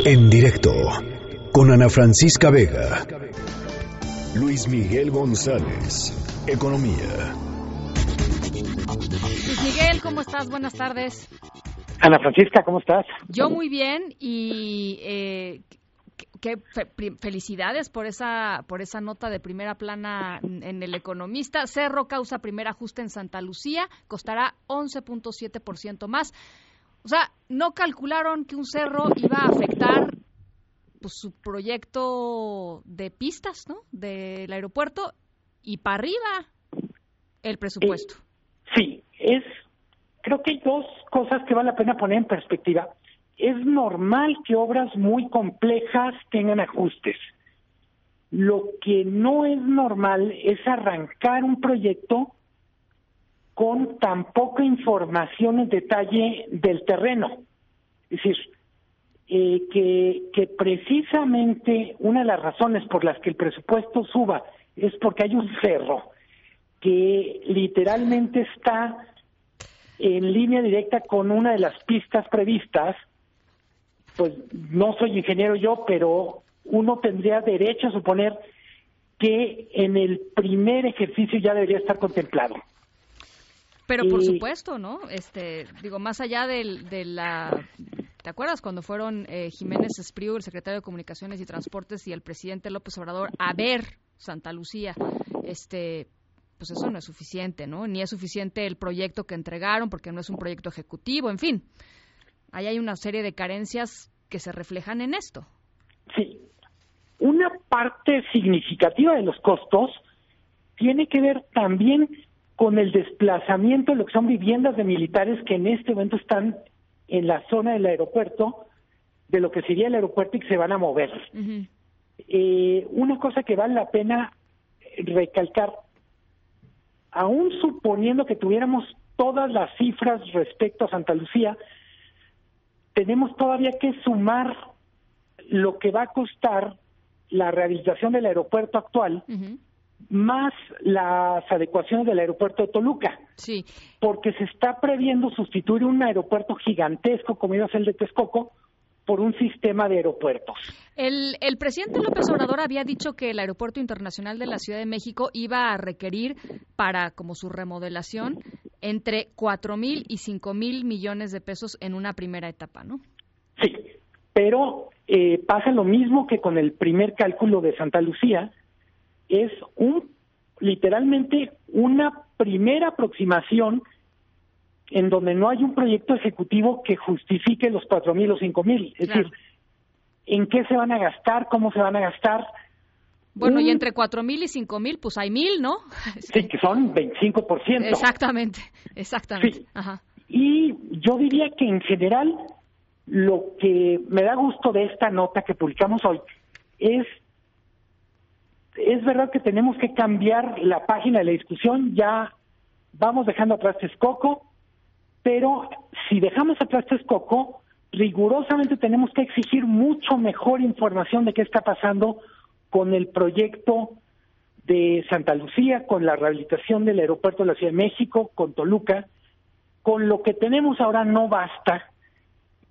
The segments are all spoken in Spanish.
En directo con Ana Francisca Vega. Luis Miguel González, Economía. Luis Miguel, ¿cómo estás? Buenas tardes. Ana Francisca, ¿cómo estás? Yo muy bien y eh, qué felicidades por esa por esa nota de primera plana en el Economista. Cerro causa primer ajuste en Santa Lucía, costará 11.7% más. O sea, no calcularon que un cerro iba a afectar pues, su proyecto de pistas, ¿no? Del aeropuerto y para arriba el presupuesto. Eh, sí, es creo que hay dos cosas que vale la pena poner en perspectiva. Es normal que obras muy complejas tengan ajustes. Lo que no es normal es arrancar un proyecto con tan poca información en detalle del terreno. Es decir, eh, que, que precisamente una de las razones por las que el presupuesto suba es porque hay un cerro que literalmente está en línea directa con una de las pistas previstas, pues no soy ingeniero yo, pero uno tendría derecho a suponer que en el primer ejercicio ya debería estar contemplado. Pero por supuesto, ¿no? Este, digo, más allá del, de la ¿Te acuerdas cuando fueron eh, Jiménez Espriu, el secretario de Comunicaciones y Transportes, y el presidente López Obrador a ver Santa Lucía? Este, pues eso no es suficiente, ¿no? Ni es suficiente el proyecto que entregaron porque no es un proyecto ejecutivo, en fin. Ahí hay una serie de carencias que se reflejan en esto. Sí. Una parte significativa de los costos tiene que ver también con el desplazamiento de lo que son viviendas de militares que en este momento están en la zona del aeropuerto, de lo que sería el aeropuerto y que se van a mover. eh, una cosa que vale la pena recalcar, aún suponiendo que tuviéramos todas las cifras respecto a Santa Lucía, tenemos todavía que sumar lo que va a costar la rehabilitación del aeropuerto actual, más las adecuaciones del aeropuerto de Toluca. Sí. Porque se está previendo sustituir un aeropuerto gigantesco como iba a ser el de Texcoco por un sistema de aeropuertos. El, el presidente López Obrador había dicho que el Aeropuerto Internacional de la Ciudad de México iba a requerir para como su remodelación entre cuatro mil y cinco mil millones de pesos en una primera etapa, ¿no? Sí, pero eh, pasa lo mismo que con el primer cálculo de Santa Lucía, es un literalmente una primera aproximación en donde no hay un proyecto ejecutivo que justifique los cuatro mil o cinco mil. Es decir, ¿en qué se van a gastar? ¿Cómo se van a gastar? Bueno, y entre cuatro mil y cinco mil, pues hay mil, ¿no? Sí, que son 25%. Exactamente, exactamente. Sí. Y yo diría que en general lo que me da gusto de esta nota que publicamos hoy es es verdad que tenemos que cambiar la página de la discusión, ya vamos dejando atrás Texcoco, pero si dejamos atrás Texcoco, rigurosamente tenemos que exigir mucho mejor información de qué está pasando con el proyecto de Santa Lucía, con la rehabilitación del aeropuerto de la Ciudad de México, con Toluca. Con lo que tenemos ahora no basta,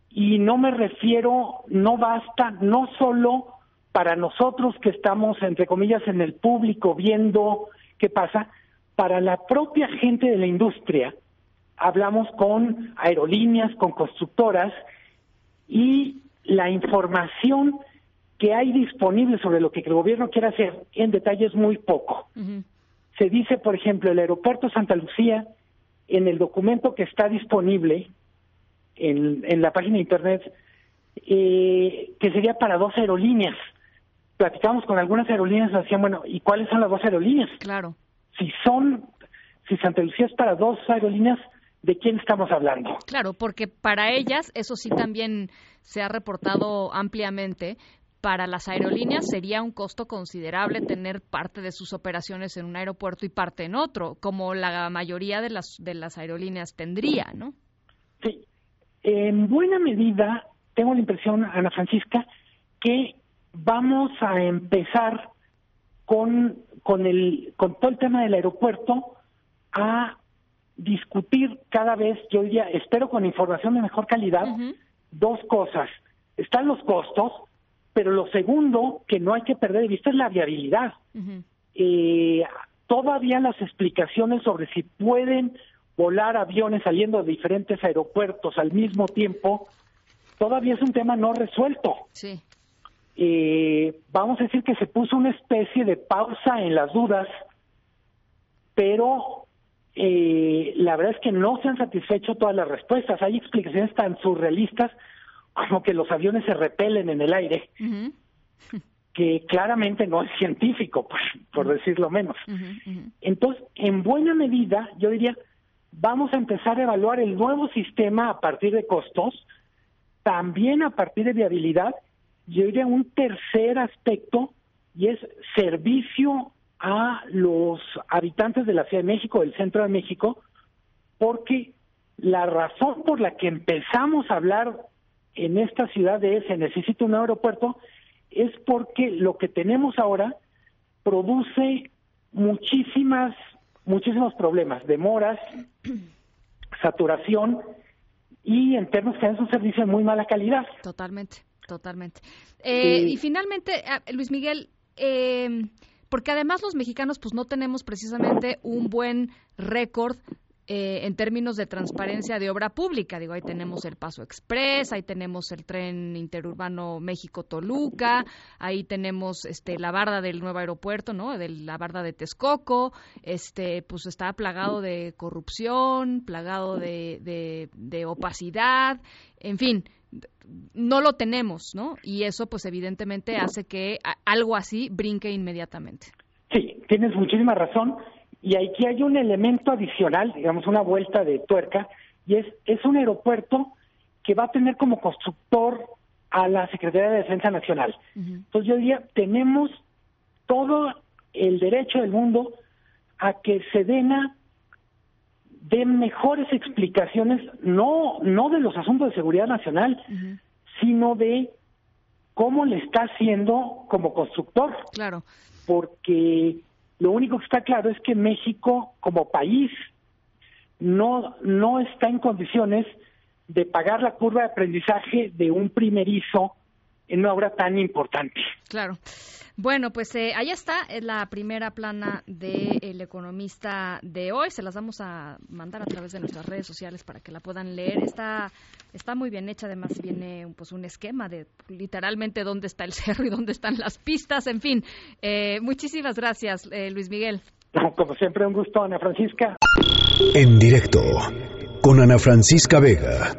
y no me refiero, no basta, no solo para nosotros que estamos, entre comillas, en el público viendo qué pasa, para la propia gente de la industria, hablamos con aerolíneas, con constructoras, y la información que hay disponible sobre lo que el gobierno quiere hacer en detalle es muy poco. Se dice, por ejemplo, el aeropuerto Santa Lucía, en el documento que está disponible en, en la página de internet, eh, que sería para dos aerolíneas platicamos con algunas aerolíneas, nos decían, bueno, ¿y cuáles son las dos aerolíneas? Claro. Si son, si Santa Lucía es para dos aerolíneas, ¿de quién estamos hablando? Claro, porque para ellas, eso sí también se ha reportado ampliamente, para las aerolíneas sería un costo considerable tener parte de sus operaciones en un aeropuerto y parte en otro, como la mayoría de las, de las aerolíneas tendría, ¿no? Sí. En buena medida, tengo la impresión, Ana Francisca, que vamos a empezar con, con, el, con todo el tema del aeropuerto a discutir cada vez, yo diría, espero con información de mejor calidad, dos cosas. están los costos, pero lo segundo que no hay que perder de vista es la viabilidad. eh, todavía las explicaciones sobre si pueden volar aviones saliendo de diferentes aeropuertos al mismo tiempo, todavía es un tema no resuelto. Sí. Eh, vamos a decir que se puso una especie de pausa en las dudas, pero eh, la verdad es que no se han satisfecho todas las respuestas. Hay explicaciones tan surrealistas como que los aviones se repelen en el aire, que claramente no es científico, por, por decirlo menos. Entonces, en buena medida, yo diría, vamos a empezar a evaluar el nuevo sistema a partir de costos, también a partir de viabilidad, yo diría un tercer aspecto, y es servicio a los habitantes de la Ciudad de México, del centro de México, porque la razón por la que empezamos a hablar en esta ciudad de se necesita un aeropuerto es porque lo que tenemos ahora produce muchísimas muchísimos problemas, demoras, saturación y en términos que es un servicio de muy mala calidad. Totalmente, totalmente. Eh, y finalmente, ah, Luis Miguel, eh, porque además los mexicanos pues no tenemos precisamente un buen récord eh, en términos de transparencia de obra pública. Digo, ahí tenemos el Paso Express, ahí tenemos el tren interurbano México-Toluca, ahí tenemos este, la barda del nuevo aeropuerto, ¿no? De la barda de Texcoco, este, pues está plagado de corrupción, plagado de, de opacidad, en fin, no lo tenemos, ¿no? Y eso, pues, evidentemente hace que algo así brinque inmediatamente. Sí, tienes muchísima razón. Y aquí hay un elemento adicional, digamos, una vuelta de tuerca, y es, es un aeropuerto que va a tener como constructor a la Secretaría de Defensa Nacional. Entonces yo diría, tenemos todo el derecho del mundo a que Sedena dé mejores explicaciones, no, no de los asuntos de seguridad nacional, sino de cómo le está haciendo como constructor. Claro. Porque lo único que está claro es que México como país no, no está en condiciones de pagar la curva de aprendizaje de un primerizo en una obra tan importante. Claro. Bueno, pues eh, ahí está, es la primera plana del economista de hoy. Se las vamos a mandar a través de nuestras redes sociales para que la puedan leer. Está, está muy bien hecha, además viene pues, un esquema de literalmente dónde está el cerro y dónde están las pistas. En fin, eh, muchísimas gracias, eh, Luis Miguel. Como siempre, un gusto, Ana Francisca. En directo, con Ana Francisca Vega.